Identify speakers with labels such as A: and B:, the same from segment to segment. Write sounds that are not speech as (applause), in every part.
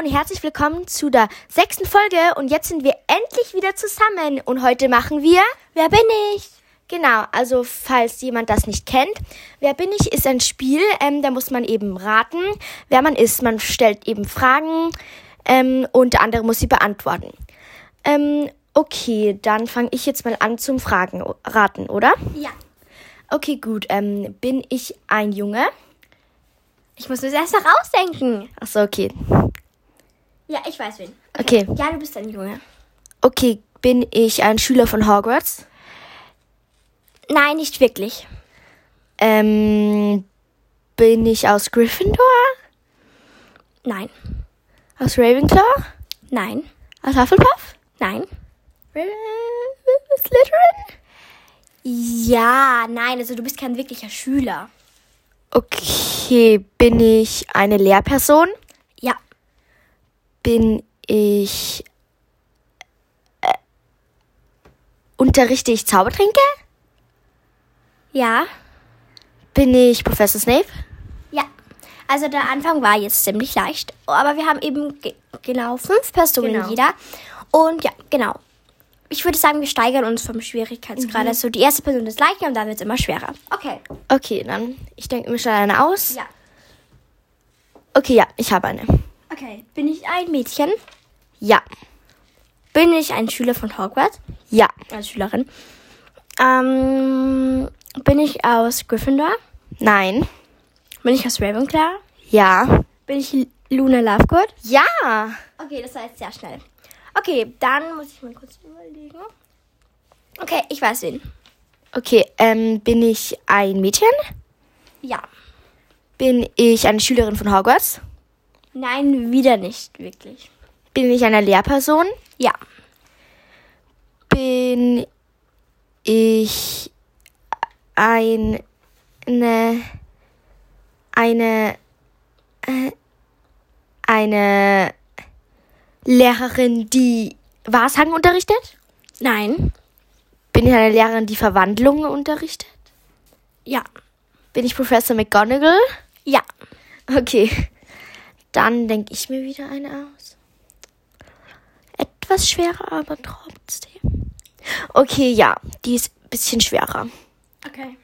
A: und herzlich willkommen zu der sechsten Folge und jetzt sind wir endlich wieder zusammen und heute machen wir
B: Wer bin ich?
A: Genau, also falls jemand das nicht kennt, Wer bin ich ist ein Spiel, ähm, da muss man eben raten, wer man ist. Man stellt eben Fragen ähm, und der andere muss sie beantworten. Ähm, okay, dann fange ich jetzt mal an zum Fragen raten, oder?
B: Ja.
A: Okay, gut. Ähm, bin ich ein Junge?
B: Ich muss mir das erst noch ausdenken.
A: Ach so, okay.
B: Ja, ich weiß wen.
A: Okay.
B: Ja, du bist ein Junge.
A: Okay, bin ich ein Schüler von Hogwarts?
B: Nein, nicht wirklich.
A: Ähm, bin ich aus Gryffindor?
B: Nein.
A: Aus Ravenclaw?
B: Nein.
A: Aus Hufflepuff?
B: Nein.
A: Ra- Slytherin?
B: Ja, nein, also du bist kein wirklicher Schüler.
A: Okay, bin ich eine Lehrperson? Bin ich... Äh, unterrichte ich Zaubertränke?
B: Ja.
A: Bin ich Professor Snape?
B: Ja. Also der Anfang war jetzt ziemlich leicht, aber wir haben eben ge genau fünf Personen
A: Genau.
B: jeder. Und ja, genau. Ich würde sagen, wir steigern uns vom Schwierigkeitsgrad. Also die erste Person ist leichter und dann wird es immer schwerer. Okay.
A: Okay, dann ich denke mir schnell eine aus.
B: Ja.
A: Okay, ja, ich habe eine.
B: Okay. Bin ich ein Mädchen?
A: Ja,
B: Bin ich ein Schüler von Hogwarts?
A: ja,
B: Als Schülerin. Ähm, bin ich aus Gryffindor?
A: nein,
B: Bin ich aus Ravenclaw?
A: ja,
B: Bin ich Luna Lovegood?
A: ja.
B: Okay, das war jetzt sehr schnell. Okay, dann muss ich mal kurz überlegen. Okay, ich weiß wen.
A: Okay, ähm, bin ich ein Mädchen?
B: Ja.
A: Bin ich eine Schülerin von Hogwarts?
B: Nein, wieder nicht wirklich.
A: Bin ich eine Lehrperson?
B: Ja.
A: Bin ich ein, eine, eine, äh, eine Lehrerin, die Wahrsagen unterrichtet?
B: Nein.
A: Bin ich eine Lehrerin, die Verwandlungen unterrichtet?
B: Ja.
A: Bin ich Professor McGonagall?
B: Ja.
A: Okay. Dann denke ich mir wieder eine aus. Etwas schwerer, aber trotzdem. Okay, ja, die ist ein bisschen schwerer.
B: Okay.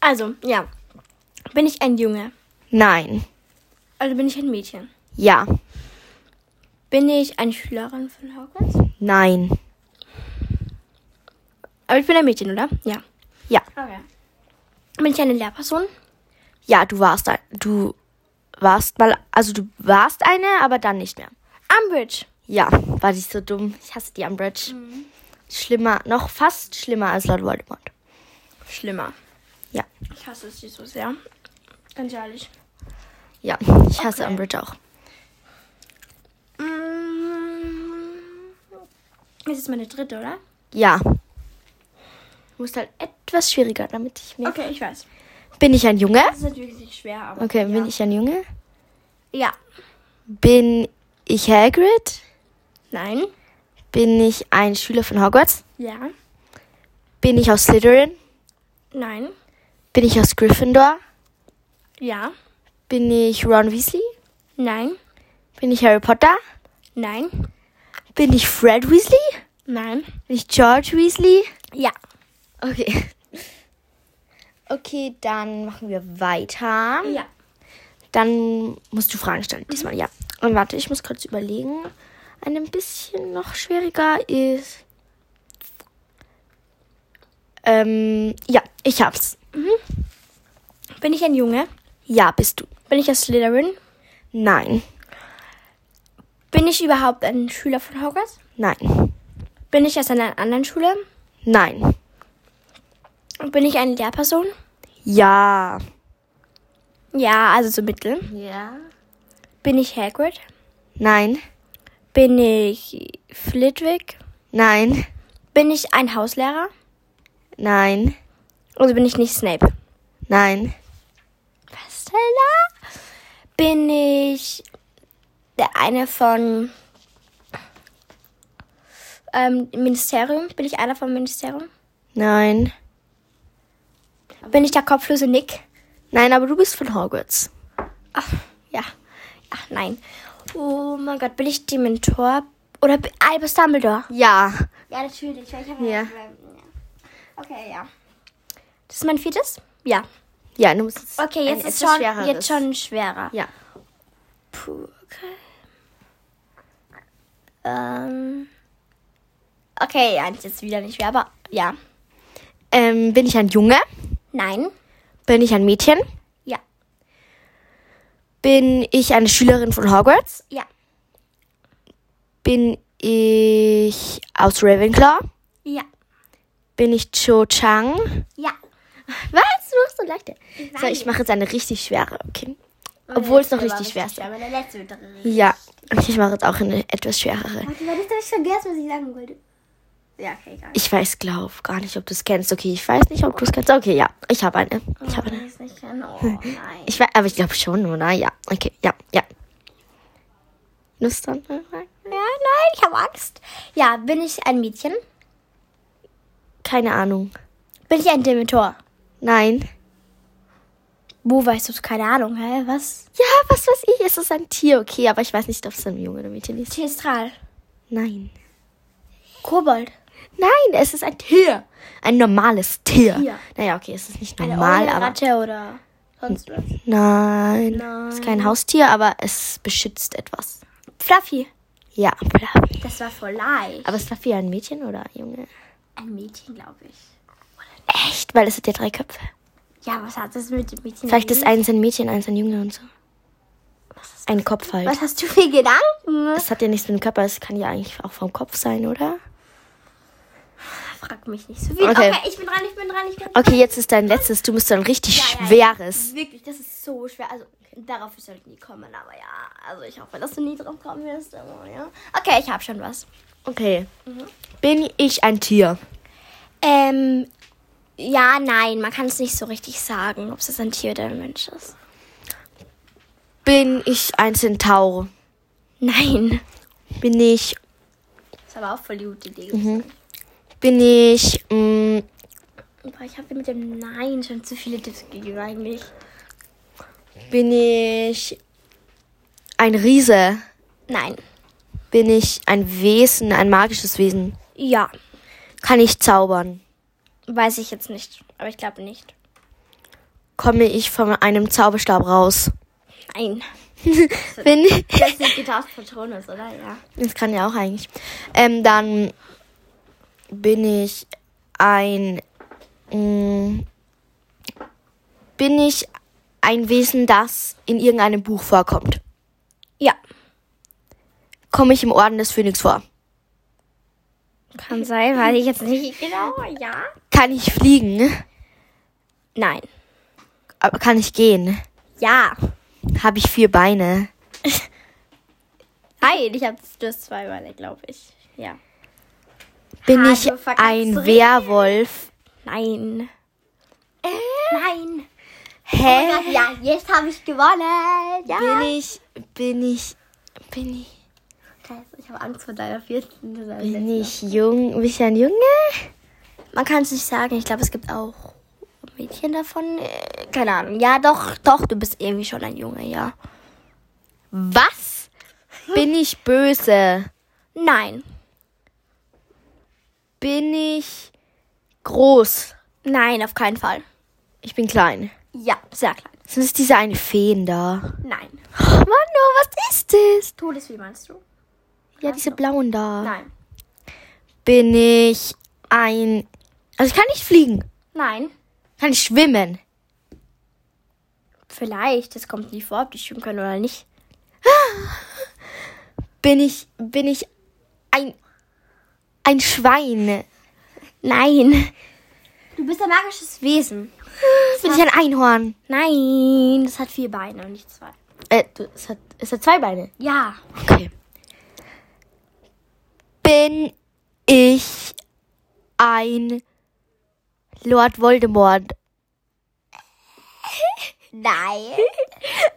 B: Also, ja. Bin ich ein Junge?
A: Nein.
B: Also bin ich ein Mädchen?
A: Ja.
B: Bin ich eine Schülerin von Hogwarts?
A: Nein.
B: Aber ich bin ein Mädchen, oder? Ja.
A: Ja.
B: Okay. Bin ich eine Lehrperson?
A: Ja, du warst ein, du warst mal, also du warst eine, aber dann nicht mehr.
B: Umbridge.
A: Ja, war die so dumm. Ich hasse die Umbridge. Schlimmer, noch fast schlimmer als Lord Voldemort.
B: Schlimmer.
A: Ja.
B: Ich hasse sie so sehr. Ganz ehrlich.
A: Ja, ich hasse
B: Okay.
A: Umbridge auch.
B: Mm. Das ist meine dritte, oder?
A: Ja. Du musst halt etwas schwieriger, damit ich mir.
B: Okay, ich weiß.
A: Bin ich ein Junge?
B: Das ist natürlich nicht schwer, aber.
A: Okay,
B: ja.
A: bin ich ein Junge?
B: Ja.
A: Bin ich Hagrid?
B: Nein.
A: Bin ich ein Schüler von Hogwarts?
B: Ja.
A: Bin ich aus Slytherin?
B: Nein.
A: Bin ich aus Gryffindor?
B: Ja.
A: Bin ich Ron Weasley?
B: Nein.
A: Bin ich Harry Potter?
B: Nein.
A: Bin ich Fred Weasley?
B: Nein.
A: Bin ich George Weasley?
B: Ja.
A: Okay. Okay, dann machen wir weiter.
B: Ja.
A: Dann musst du Fragen stellen. Diesmal ja. Und warte, ich muss kurz überlegen. Ein bisschen noch schwieriger ist. Ähm, ja, ich hab's.
B: Bin ich ein Junge?
A: Ja, bist du.
B: Bin ich aus Slytherin?
A: Nein.
B: Bin ich überhaupt ein Schüler von Hogwarts?
A: Nein.
B: Bin ich aus einer anderen Schule?
A: Nein.
B: Bin ich eine Lehrperson?
A: Ja.
B: Ja, also so mittel.
A: Ja.
B: Bin ich Hagrid?
A: Nein.
B: Bin ich Flitwick?
A: Nein.
B: Bin ich ein Hauslehrer?
A: Nein.
B: Also bin ich nicht Snape?
A: Nein.
B: Was denn da? Bin ich der eine von ähm, Ministerium? Bin ich einer vom Ministerium?
A: Nein.
B: Bin ich der kopflose Nick?
A: Nein, aber du bist von Hogwarts.
B: Ach, ja. Ach nein. Oh mein Gott, bin ich Dementor? Oder Albus Dumbledore?
A: Ja.
B: Ja, natürlich. weil Ich habe
A: Ja.
B: ja. Okay, ja. Das ist mein viertes? Ja.
A: Ja, du musst jetzt
B: Okay, jetzt ist schon,
A: schwereres.
B: jetzt schon schwerer.
A: Ja.
B: Puh, okay. Ähm. Okay, ja, ist jetzt wieder nicht schwer, aber ja.
A: Ähm, bin ich ein Junge?
B: Nein.
A: Bin ich ein Mädchen?
B: Ja.
A: Bin ich eine Schülerin von Hogwarts?
B: Ja.
A: Bin ich aus Ravenclaw?
B: Ja.
A: Bin ich Cho Chang?
B: Ja.
A: Was? Du machst so leichte. So, ich mache jetzt eine richtig schwere, okay? Obwohl es noch richtig schwer ist. Ja, ich mache jetzt auch eine etwas schwerere.
B: Warte, warte, ich vergessen, was ich sagen wollte. Ja, okay, egal.
A: Ich weiß, glaub, gar nicht, ob du es kennst. Okay, ich weiß nicht, ob du es kennst. Okay, ja, ich habe eine. Ich habe eine.
B: weiß nicht genau. Oh nein.
A: Ich weiß, aber ich glaube schon, oder? Ja, okay, ja, ja. Lust dann?
B: Ja, nein, ich habe Angst. Ja, bin ich ein Mädchen?
A: Keine Ahnung.
B: Bin ich ein Dementor?
A: Nein.
B: Wo weißt du Keine Ahnung, hä? Was?
A: Ja, was weiß ich? Es ist ein Tier, okay, aber ich weiß nicht, ob es ein Junge oder Mädchen ist.
B: Testral.
A: Nein.
B: Kobold.
A: Nein, es ist ein Tier. Ein normales Tier.
B: Tier.
A: Naja, okay, es ist nicht
B: Eine
A: normal,
B: Eule,
A: aber.
B: Ratte oder sonst was.
A: Nein.
B: Nein.
A: Es ist kein Haustier, aber es beschützt etwas.
B: Fluffy.
A: Ja, Fluffy.
B: Das war voll leicht.
A: Aber ist Fluffy ein Mädchen oder ein Junge?
B: Ein Mädchen, glaube ich.
A: Echt? Weil es hat ja drei Köpfe.
B: Ja, was hat das mit dem Mädchen?
A: Vielleicht ist eins ein Mädchen, eins ein Junge und so. Ein Kopf halt.
B: Was hast du für Gedanken?
A: Es hat ja nichts mit dem Körper, es kann ja eigentlich auch vom Kopf sein, oder?
B: Frag mich nicht so viel.
A: Okay.
B: Okay, ich bin dran, ich bin dran, ich bin dran.
A: Okay, jetzt ist dein letztes. Du musst ein richtig
B: Ja, ja,
A: schweres.
B: Wirklich, das ist so schwer. Also, darauf soll ich nie kommen, aber ja. Also, ich hoffe, dass du nie drauf kommen wirst. Aber, ja. Okay, ich habe schon was.
A: Okay. Bin ich ein Tier?
B: Ähm, ja, nein, man kann es nicht so richtig sagen, ob es ein Tier oder ein Mensch ist.
A: Bin ich ein Centaur?
B: Nein.
A: Bin ich.
B: Das ist aber auch voll die gute Idee.
A: Bin ich. mm,
B: Aber ich habe mit dem Nein schon zu viele Tipps gegeben eigentlich.
A: bin ich. Ein Riese?
B: Nein.
A: Bin ich ein Wesen, ein magisches Wesen?
B: Ja,
A: Kann ich zaubern?
B: weiß ich jetzt nicht. Aber ich glaube nicht.
A: Komme ich von einem Zauberstab raus?
B: Nein. (laughs)
A: Bin ich.
B: Das ist nicht getauscht Patronus, oder? Ja.
A: Das kann ja auch eigentlich. Ähm, dann bin ich ein. mm, bin ich ein Wesen, das in irgendeinem Buch vorkommt?
B: Ja.
A: Komme ich im Orden des Phönix vor?
B: Kann sein, weiß ich jetzt nicht genau. Ja.
A: Kann ich fliegen?
B: Nein.
A: Aber kann ich gehen?
B: Ja.
A: Habe ich vier Beine? (laughs)
B: Nein, ich habe du hast zwei Beine, glaube ich. Ja.
A: Bin ich ein. Werwolf?
B: Nein. Nein.
A: Hä?
B: Ja, jetzt habe ich gewonnen. Ja.
A: Bin ich. Bin ich. Bin ich.
B: Ich habe Angst vor deiner vierten.
A: Bin ich jung? Bin ich ein Junge?
B: Man kann es nicht sagen. Ich glaube, es gibt auch Mädchen davon. Äh, Keine Ahnung. Ja, doch, doch, du bist irgendwie schon ein Junge, ja.
A: Was? Bin ich böse?
B: Nein.
A: Bin ich groß?
B: Nein, auf keinen Fall.
A: Ich bin klein.
B: Ja, sehr klein.
A: Sind es diese eine Feen da?
B: Nein.
A: Oh, Mann, oh, was ist das?
B: Todesvieh meinst du?
A: Ja, diese blauen da.
B: Nein.
A: Bin ich ein. Also ich kann nicht fliegen.
B: Nein.
A: Kann ich schwimmen?
B: Vielleicht. Es kommt nie vor, ob die schwimmen können oder nicht.
A: Bin ich. Bin ich ein. Ein Schwein?
B: Nein. Du bist ein magisches Wesen.
A: Bin ich ein Einhorn?
B: Nein, das hat vier Beine und nicht zwei.
A: Äh, du- es hat, es hat zwei Beine.
B: Ja.
A: Okay. Bin ich ein Lord Voldemort? (laughs)
B: Nein.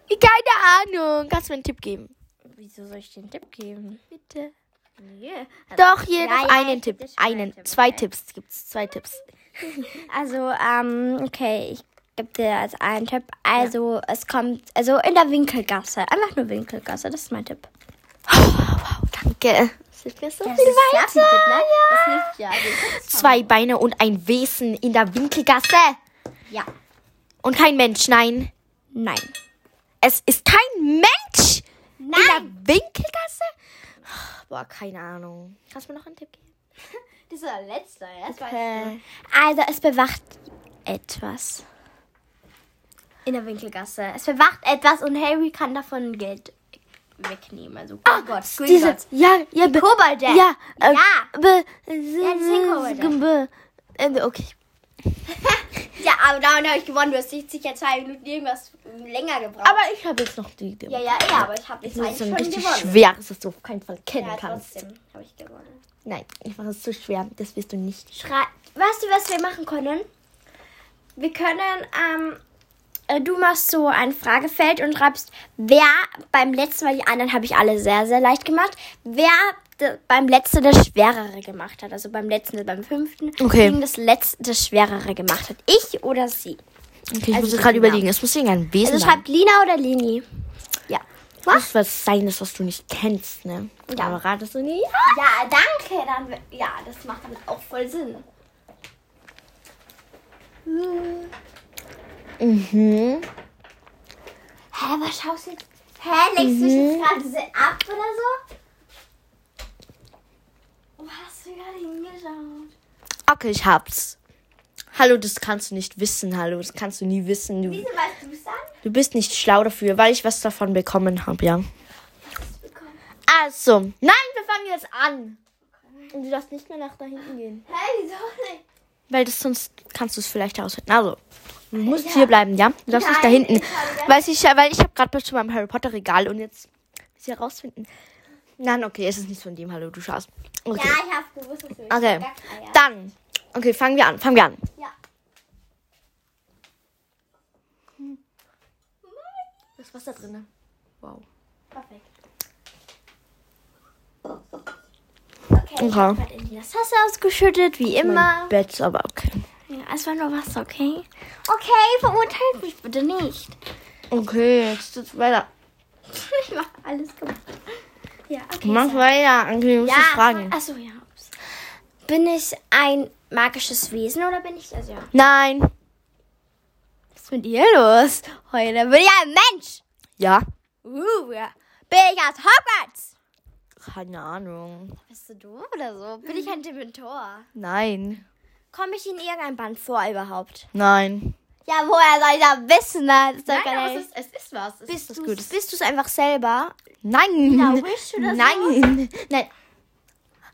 A: Keine Ahnung. Kannst du mir einen Tipp geben?
B: Wieso soll ich dir einen Tipp geben?
A: Bitte.
B: Nee.
A: Doch, hier
B: Ja, ja,
A: einen
B: ich
A: Tipp.
B: einen. Tipp,
A: Zwei
B: okay.
A: Tipps gibt's. Zwei Tipps. (laughs)
B: Also, ähm, okay. Ich gebe dir als einen Tipp. Also, es kommt, also in der Winkelgasse. Einfach nur Winkelgasse, das ist mein Tipp.
A: Danke. Das hilft mir so
B: Das
A: viel weiter.
B: Tipp, ne? Ja.
A: Zwei Beine und ein Wesen in der Winkelgasse.
B: Ja.
A: Und kein Mensch, nein.
B: Nein.
A: Es ist kein Mensch in
B: Nein.
A: der Winkelgasse. Boah, keine Ahnung. Kannst du mir noch einen Tipp geben?
B: Das ist der letzte, ja? Das
A: Äh,
B: Also, es bewacht etwas. In der Winkelgasse. Es bewacht etwas und Harry kann davon Geld wegnehmen. Also, oh Gott,
A: diese, ja, ja, be,
B: Kobolde.
A: ja, äh,
B: Ja.
A: be,
B: Ja, das sind Kobolde.
A: be, äh, okay. (laughs)
B: Ja, aber damit habe ich gewonnen. Du hast sicher zwei Minuten irgendwas länger gebraucht.
A: Aber ich habe jetzt noch die Idee.
B: ja, ja, ja, aber ich habe jetzt
A: Das
B: eigentlich
A: ist
B: schon
A: ein richtig
B: gewonnen.
A: schweres, das du auf keinen Fall kennen
B: Ja,
A: kannst.
B: habe ich gewonnen.
A: Nein, ich mache es zu schwer. Das wirst du nicht.
B: Schrei weißt du, was wir machen können? Wir können, ähm, äh, du machst so ein Fragefeld und schreibst, wer beim letzten Mal, die anderen habe ich alle sehr, sehr leicht gemacht, wer de, beim letzten das Schwerere gemacht hat. Also beim letzten, beim fünften,
A: Okay.
B: gegen das letzte das Schwerere gemacht hat. Ich oder sie.
A: Okay, ich
B: Also
A: muss gerade überlegen. Es muss irgendein Wesen
B: Also
A: sein.
B: schreibt Lina oder Lini. Ja.
A: Es muss was sein, das was du nicht kennst, ne?
B: Ja.
A: Aber ratest du nie?
B: Ja, danke. Dann, ja, das macht dann auch voll Sinn.
A: Mhm.
B: Hä, was schaust du jetzt? Hä, legst du dich jetzt gerade ab oder so? Wo hast du gerade hingeschaut?
A: Okay, ich hab's. Hallo, das kannst du nicht wissen. Hallo, das kannst du nie wissen. Du,
B: Wieso weißt du es dann?
A: du bist nicht schlau dafür, weil ich was davon bekommen habe, ja. Also, nein, wir fangen jetzt an. Und du darfst nicht mehr nach da hinten gehen.
B: Hä, wieso nicht?
A: Weil das sonst kannst du es vielleicht herausfinden. Also, du musst hier bleiben, ja? Du darfst nicht da hinten. Weil ich, weil ich habe gerade schon beim Harry Potter Regal und jetzt muss ich herausfinden. Nein, okay, es ist nicht von dem. Hallo, du schaust. Okay.
B: Ja, ich hab's gewusst, dass du
A: Okay.
B: Gackereier.
A: Dann. Okay, fangen wir an. Fangen wir an.
B: Ja.
A: Das ist Wasser drin. Wow.
B: Perfekt. Okay, ich
A: Okay.
B: hab grad in die Tasse ausgeschüttet, wie immer.
A: Mein Bett, aber okay.
B: Ja, es war nur Wasser, okay? Okay, verurteilt mich bitte nicht.
A: Okay, jetzt geht's weiter. (laughs)
B: Ich mach alles gemacht. Ja, okay.
A: Mach
B: sag.
A: weiter. Okay, du
B: ja,
A: fragen.
B: Achso, ja. Ups. Bin ich ein magisches Wesen oder bin ich. Also ja.
A: Nein.
B: Was ist mit dir los? Heute bin ich ein Mensch.
A: Ja.
B: Uh, ja. Bin ich aus Hogwarts?
A: Keine Ahnung.
B: Bist du doof oder so? Bin ich ein Dementor?
A: Nein.
B: Komme ich in irgendein Band vor überhaupt?
A: Nein.
B: Ja, woher soll ich das wissen? ne? Das ist doch gar nicht-
A: es ist was. Es
B: Bist du
A: Gutes.
B: bist du's einfach selber?
A: Nein.
B: Ja, Wish oder so?
A: Nein. Nein.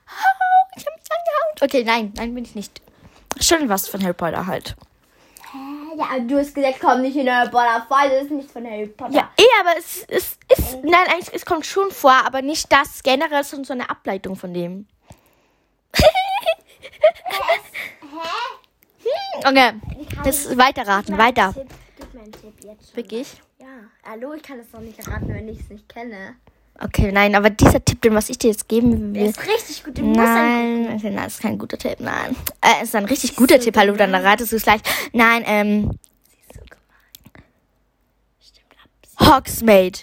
A: Au, Ich hab mich angehauen. Okay, nein. Nein, bin ich nicht. Schon was von Harry Potter halt.
B: Ja, du hast gesagt, komm nicht in Harry Potter vor. Das ist nicht von Harry Potter.
A: Ja, eh, aber es, es ist. Nein, eigentlich, es kommt schon vor, aber nicht das generell, sondern so eine Ableitung von dem. Okay. Das weiterraten, weiter.
B: Tipp, gib mir einen Tipp jetzt schon.
A: Wirklich?
B: Ja. Hallo, ich kann es doch nicht raten, wenn ich es nicht kenne.
A: Okay, nein, aber dieser Tipp, den was ich dir jetzt geben
B: Der
A: will.
B: ist richtig gut. Ein-
A: Nein, okay, nein, das ist kein guter Tipp, nein. Äh, ist ein richtig guter Tipp, hallo, dann ratest du es gleich. Nein, ähm,
B: Stimmt ab.
A: Hogsmeade.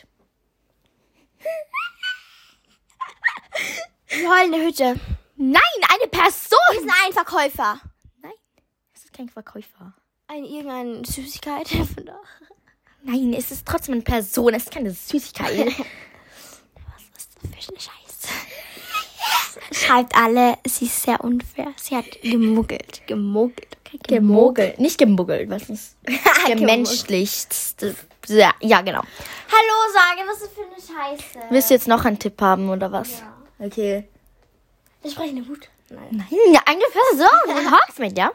B: Die heulende Hütte.
A: Nein, eine
B: Wir
A: Person.
B: sind ein Verkäufer.
A: Nein, kein Verkäufer.
B: Ein irgendeine Süßigkeit. (laughs)
A: Nein, es ist trotzdem eine Person, es ist keine Süßigkeit. (laughs)
B: Was ist das für eine Scheiße? (laughs) Schreibt alle, sie ist sehr unfair. Sie hat gemuggelt. Gemuggelt. Okay,
A: Gemogelt, nicht gemuggelt, was ist gemenschlicht. Ja, ja, genau.
B: Hallo, sage, was ist für eine Scheiße?
A: Willst du jetzt noch einen Tipp haben oder was?
B: Ja.
A: Okay.
B: Der sprechende Hut. Nein.
A: Nein, ja, eine Person in Hogsmeade, ja?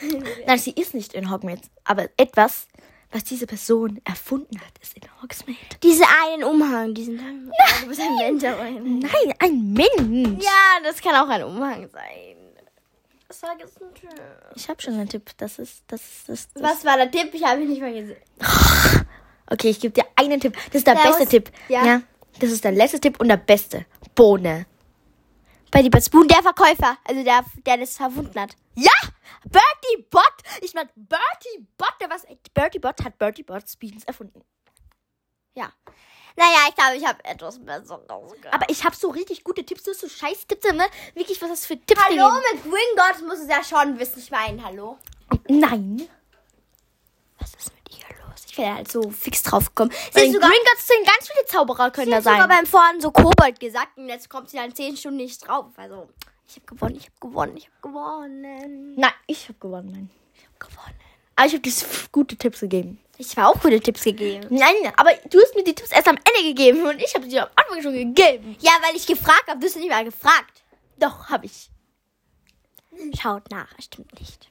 A: (laughs) Nein, sie ist nicht in Hogsmeade, aber etwas, was diese Person erfunden hat, ist in Hogsmeade.
B: Diese einen Umhang, diesen dann. Du bist ein Mensch, aber ein
A: Nein, ein Mensch.
B: Ja, das kann auch ein Umhang sein. Sag es ein Tipp.
A: Ich habe schon einen Tipp. Das ist, das ist, das, das.
B: Was war der Tipp? Ich habe ihn nicht mal gesehen. (laughs)
A: Okay, ich gebe dir einen Tipp. Das ist der,
B: Der
A: beste
B: aus-
A: Tipp.
B: ja.
A: Das ist der letzte Tipp und der beste. Bohne.
B: Bei die Spoon, der Verkäufer. Also der, der das erfunden hat.
A: Ja! Bertie Bot! Ich meine, Bertie Bot, der was. Bertie Bot hat Bertie Bots Beans erfunden. Ja.
B: Naja, ich glaube, ich habe etwas Besseres gehört.
A: Aber ich habe so richtig gute Tipps. Du hast so scheiß Tipps, ne? Wirklich, was hast du für Tipps
B: Hallo,
A: gegeben?
B: mit Gringotts muss es ja schon wissen. Ich meine, hallo.
A: Nein.
B: Was ist mit ihr los? Ich wäre halt so fix drauf gekommen. Sie sogar,
A: Gringotts sind ganz viele Zauberer können
B: sie
A: da
B: hat sogar
A: sein.
B: beim Vorhin so Kobold gesagt und jetzt kommt sie dann 10 Stunden nicht drauf. Also, ich habe gewonnen, ich habe gewonnen, ich habe gewonnen.
A: Nein, ich habe gewonnen. Nein.
B: Ich habe gewonnen.
A: Aber ich habe dir gute Tipps gegeben.
B: Ich habe auch gute Tipps gegeben.
A: Nein, aber du hast mir die Tipps erst am Ende gegeben und ich habe sie am Anfang schon gegeben.
B: Ja, weil ich gefragt habe, du hast nicht mal gefragt.
A: Doch, habe ich.
B: Schaut nach, es stimmt nicht.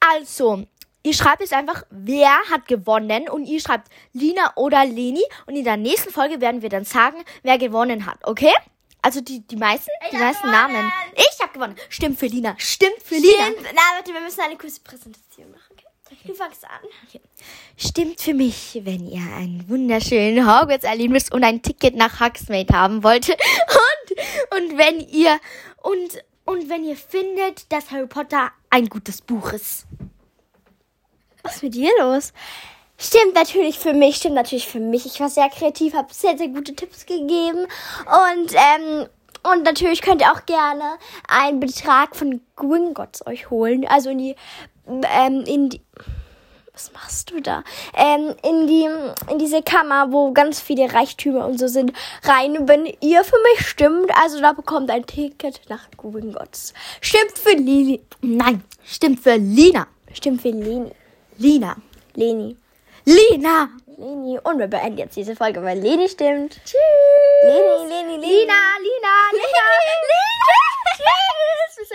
A: Also, ihr schreibt jetzt einfach, wer hat gewonnen und ihr schreibt Lina oder Leni und in der nächsten Folge werden wir dann sagen, wer gewonnen hat, okay? Also die, die meisten, die
B: hab
A: meisten
B: gewonnen.
A: Namen. Ich habe gewonnen. Stimmt für Lina. Stimmt für Lina.
B: Stimmt. Na, warte, wir müssen eine kurze Präsentation machen. Okay? Du fängst an.
A: Stimmt für mich, wenn ihr einen wunderschönen Hogwarts erleben und ein Ticket nach Hogsmeade haben wollt. (laughs) Und, und wenn ihr, und, und wenn ihr findet, dass Harry Potter ein gutes Buch ist.
B: Was ist mit dir los? Stimmt natürlich für mich, stimmt natürlich für mich. Ich war sehr kreativ, habe sehr, sehr gute Tipps gegeben. Und, ähm, und natürlich könnt ihr auch gerne einen Betrag von Gringotts euch holen. Also in die, ähm, in die, was machst du da? Ähm, in die, in diese Kammer, wo ganz viele Reichtümer und so sind, rein, wenn ihr für mich stimmt. Also da bekommt ein Ticket nach Gringotts. Stimmt für Lili.
A: Nein, stimmt für Lina.
B: Stimmt für Leni.
A: Lina.
B: Leni.
A: Lina.
B: Leni. Und wir beenden jetzt diese Folge, weil Leni stimmt.
A: Tschüss.
B: Leni, Leni, Leni.
A: Lina, Lina, Lina. Lina. (laughs) Tschüss.